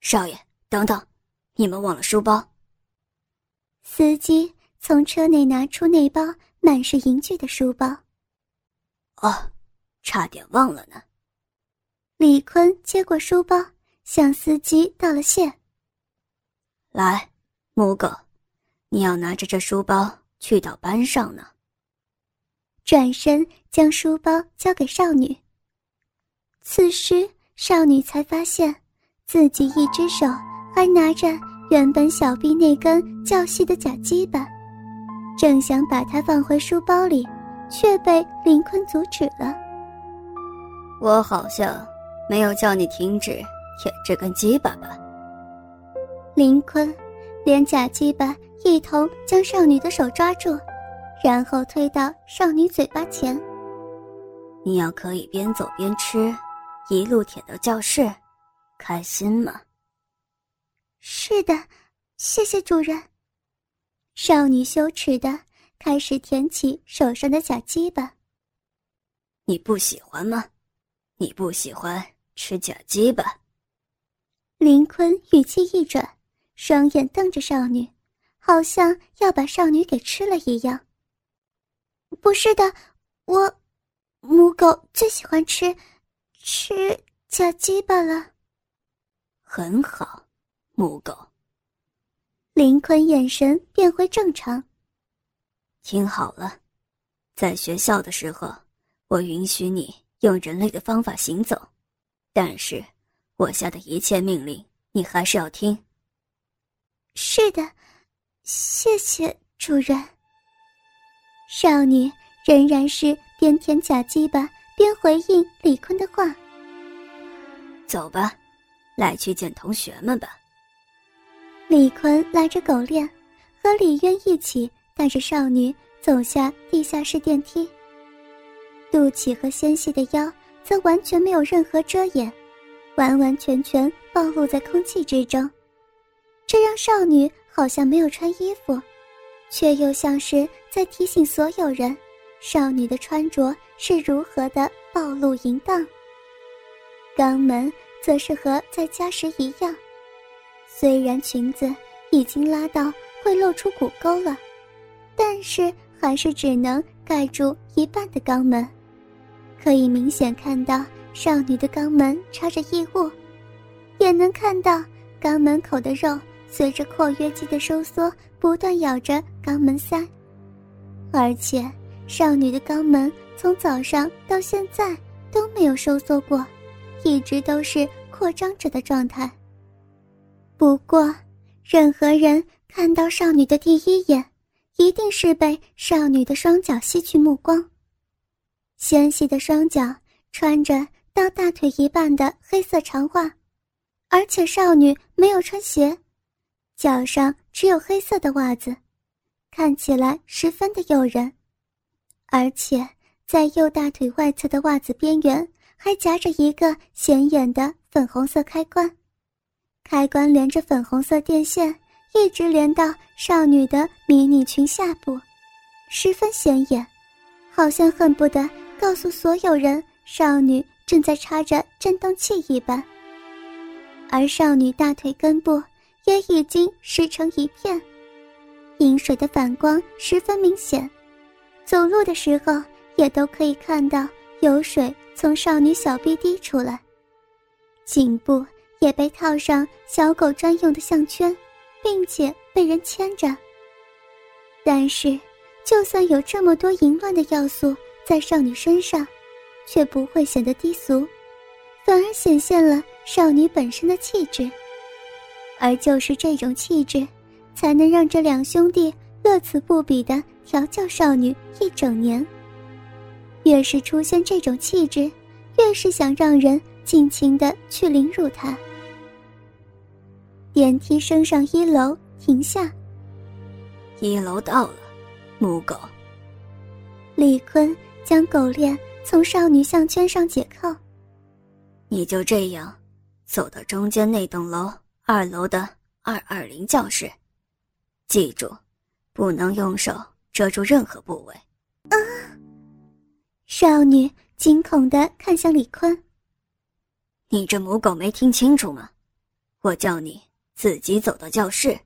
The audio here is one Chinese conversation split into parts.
少爷，等等，你们忘了书包。司机从车内拿出那包满是银具的书包。哦，差点忘了呢。李坤接过书包，向司机道了谢。来，母狗，你要拿着这书包去到班上呢。转身将书包交给少女。此时，少女才发现，自己一只手还拿着原本小臂那根较细的假鸡巴，正想把它放回书包里，却被林坤阻止了。我好像没有叫你停止舔这根鸡巴吧？林坤连假鸡巴一同将少女的手抓住，然后推到少女嘴巴前。你要可以边走边吃。一路舔到教室，开心吗？是的，谢谢主人。少女羞耻的开始舔起手上的假鸡巴。你不喜欢吗？你不喜欢吃假鸡巴？林坤语气一转，双眼瞪着少女，好像要把少女给吃了一样。不是的，我母狗最喜欢吃。吃假鸡巴了，很好，母狗。林坤眼神变回正常。听好了，在学校的时候，我允许你用人类的方法行走，但是我下的一切命令，你还是要听。是的，谢谢主人。少女仍然是边舔假鸡巴。边回应李坤的话。走吧，来去见同学们吧。李坤拉着狗链，和李渊一起带着少女走下地下室电梯。肚脐和纤细的腰则完全没有任何遮掩，完完全全暴露在空气之中，这让少女好像没有穿衣服，却又像是在提醒所有人。少女的穿着是如何的暴露淫荡？肛门则是和在家时一样，虽然裙子已经拉到会露出骨沟了，但是还是只能盖住一半的肛门，可以明显看到少女的肛门插着异物，也能看到肛门口的肉随着括约肌的收缩不断咬着肛门塞，而且。少女的肛门从早上到现在都没有收缩过，一直都是扩张着的状态。不过，任何人看到少女的第一眼，一定是被少女的双脚吸去目光。纤细的双脚穿着到大腿一半的黑色长袜，而且少女没有穿鞋，脚上只有黑色的袜子，看起来十分的诱人。而且，在右大腿外侧的袜子边缘还夹着一个显眼的粉红色开关，开关连着粉红色电线，一直连到少女的迷你裙下部，十分显眼，好像恨不得告诉所有人少女正在插着震动器一般。而少女大腿根部也已经湿成一片，饮水的反光十分明显。走路的时候，也都可以看到有水从少女小臂滴出来。颈部也被套上小狗专用的项圈，并且被人牵着。但是，就算有这么多淫乱的要素在少女身上，却不会显得低俗，反而显现了少女本身的气质。而就是这种气质，才能让这两兄弟乐此不疲的。调教少女一整年，越是出现这种气质，越是想让人尽情的去凌辱她。电梯升上一楼，停下。一楼到了，母狗。李坤将狗链从少女项圈上解扣。你就这样，走到中间那栋楼二楼的二二零教室，记住，不能用手。遮住任何部位。啊！少女惊恐的看向李坤。你这母狗没听清楚吗？我叫你自己走到教室。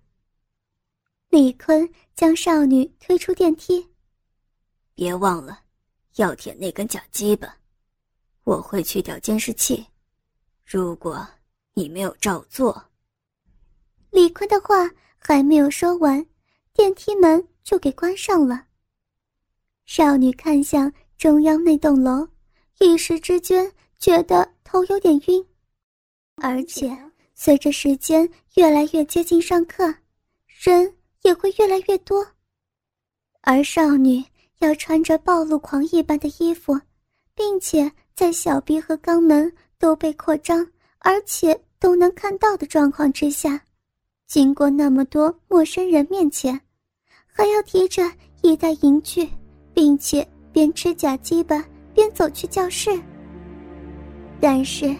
李坤将少女推出电梯。别忘了，要舔那根假鸡巴。我会去掉监视器，如果你没有照做。李坤的话还没有说完，电梯门就给关上了。少女看向中央那栋楼，一时之间觉得头有点晕，而且随着时间越来越接近上课，人也会越来越多，而少女要穿着暴露狂一般的衣服，并且在小臂和肛门都被扩张，而且都能看到的状况之下。经过那么多陌生人面前，还要提着一袋银具，并且边吃假鸡巴边走去教室。但是，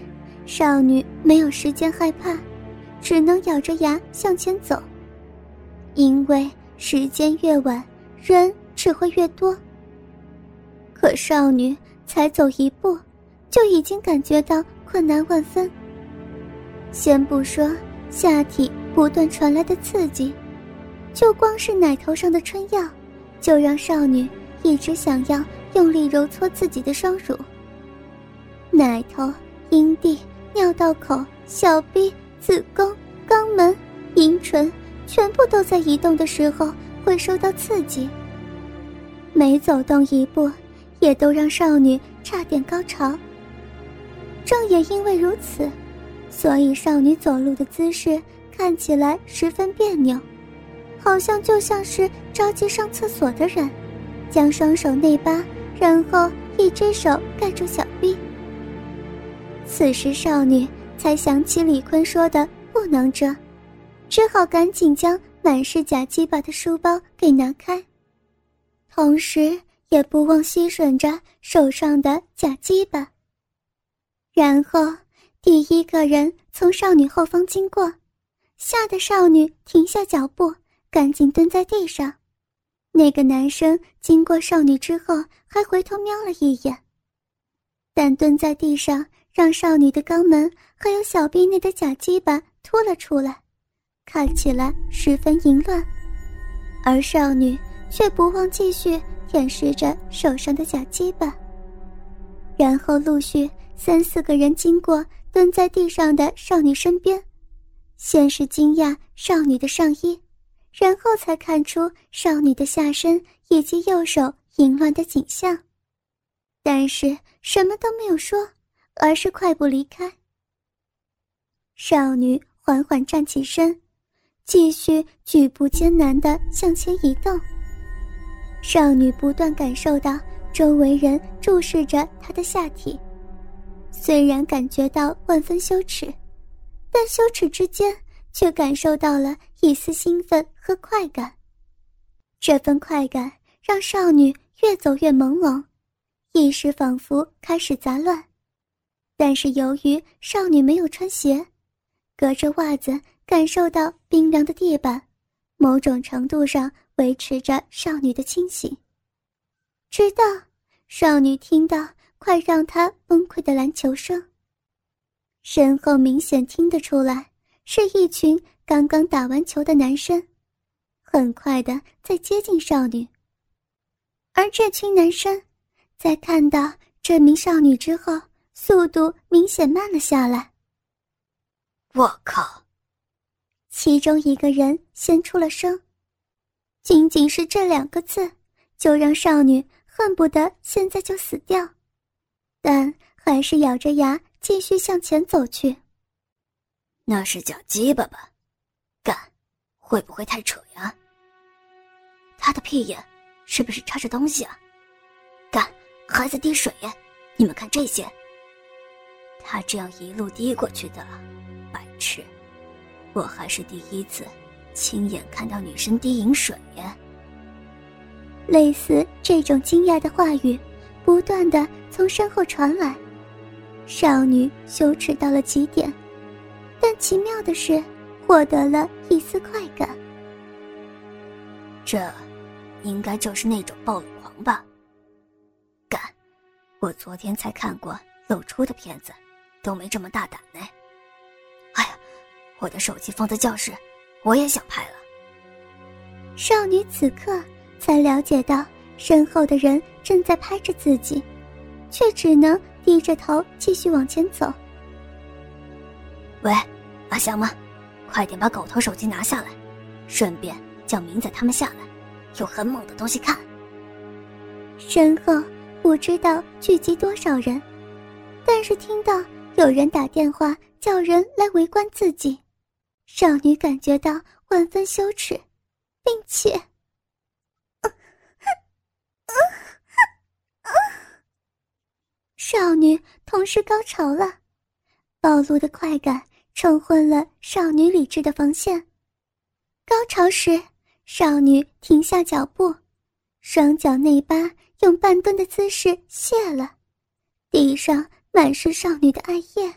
少女没有时间害怕，只能咬着牙向前走。因为时间越晚，人只会越多。可少女才走一步，就已经感觉到困难万分。先不说下体。不断传来的刺激，就光是奶头上的春药，就让少女一直想要用力揉搓自己的双乳。奶头、阴蒂、尿道口、小臂、子宫、肛门、阴唇，全部都在移动的时候会受到刺激。每走动一步，也都让少女差点高潮。正也因为如此，所以少女走路的姿势。看起来十分别扭，好像就像是着急上厕所的人，将双手内八，然后一只手盖住小臂。此时少女才想起李坤说的不能遮，只好赶紧将满是假鸡巴的书包给拿开，同时也不忘吸吮着手上的假鸡巴。然后第一个人从少女后方经过。吓得少女停下脚步，赶紧蹲在地上。那个男生经过少女之后，还回头瞄了一眼，但蹲在地上让少女的肛门还有小臂内的假鸡巴凸了出来，看起来十分淫乱。而少女却不忘继续舔舐着手上的假鸡巴。然后陆续三四个人经过蹲在地上的少女身边。先是惊讶少女的上衣，然后才看出少女的下身以及右手淫乱的景象，但是什么都没有说，而是快步离开。少女缓缓站起身，继续举步艰难地向前移动。少女不断感受到周围人注视着她的下体，虽然感觉到万分羞耻。但羞耻之间，却感受到了一丝兴奋和快感。这份快感让少女越走越朦胧，意识仿佛开始杂乱。但是由于少女没有穿鞋，隔着袜子感受到冰凉的地板，某种程度上维持着少女的清醒。直到少女听到快让她崩溃的篮球声。身后明显听得出来，是一群刚刚打完球的男生，很快的在接近少女。而这群男生，在看到这名少女之后，速度明显慢了下来。我靠！其中一个人先出了声，仅仅是这两个字，就让少女恨不得现在就死掉，但还是咬着牙。继续向前走去。那是假鸡巴吧？干，会不会太扯呀？他的屁眼是不是插着东西啊？干，还在滴水耶！你们看这些。他这样一路滴过去的，白痴！我还是第一次亲眼看到女生滴饮水耶。类似这种惊讶的话语，不断的从身后传来。少女羞耻到了极点，但奇妙的是，获得了一丝快感。这，应该就是那种暴露狂吧？敢！我昨天才看过露出的片子，都没这么大胆呢。哎呀，我的手机放在教室，我也想拍了。少女此刻才了解到，身后的人正在拍着自己，却只能低着头继续往前走。喂，阿香吗？快点把狗头手机拿下来，顺便叫明仔他们下来，有很猛的东西看。身后不知道聚集多少人，但是听到有人打电话叫人来围观自己，少女感觉到万分羞耻，并且，少女同时高潮了，暴露的快感冲昏了少女理智的防线。高潮时，少女停下脚步，双脚内八。用半蹲的姿势卸了，地上满是少女的爱液。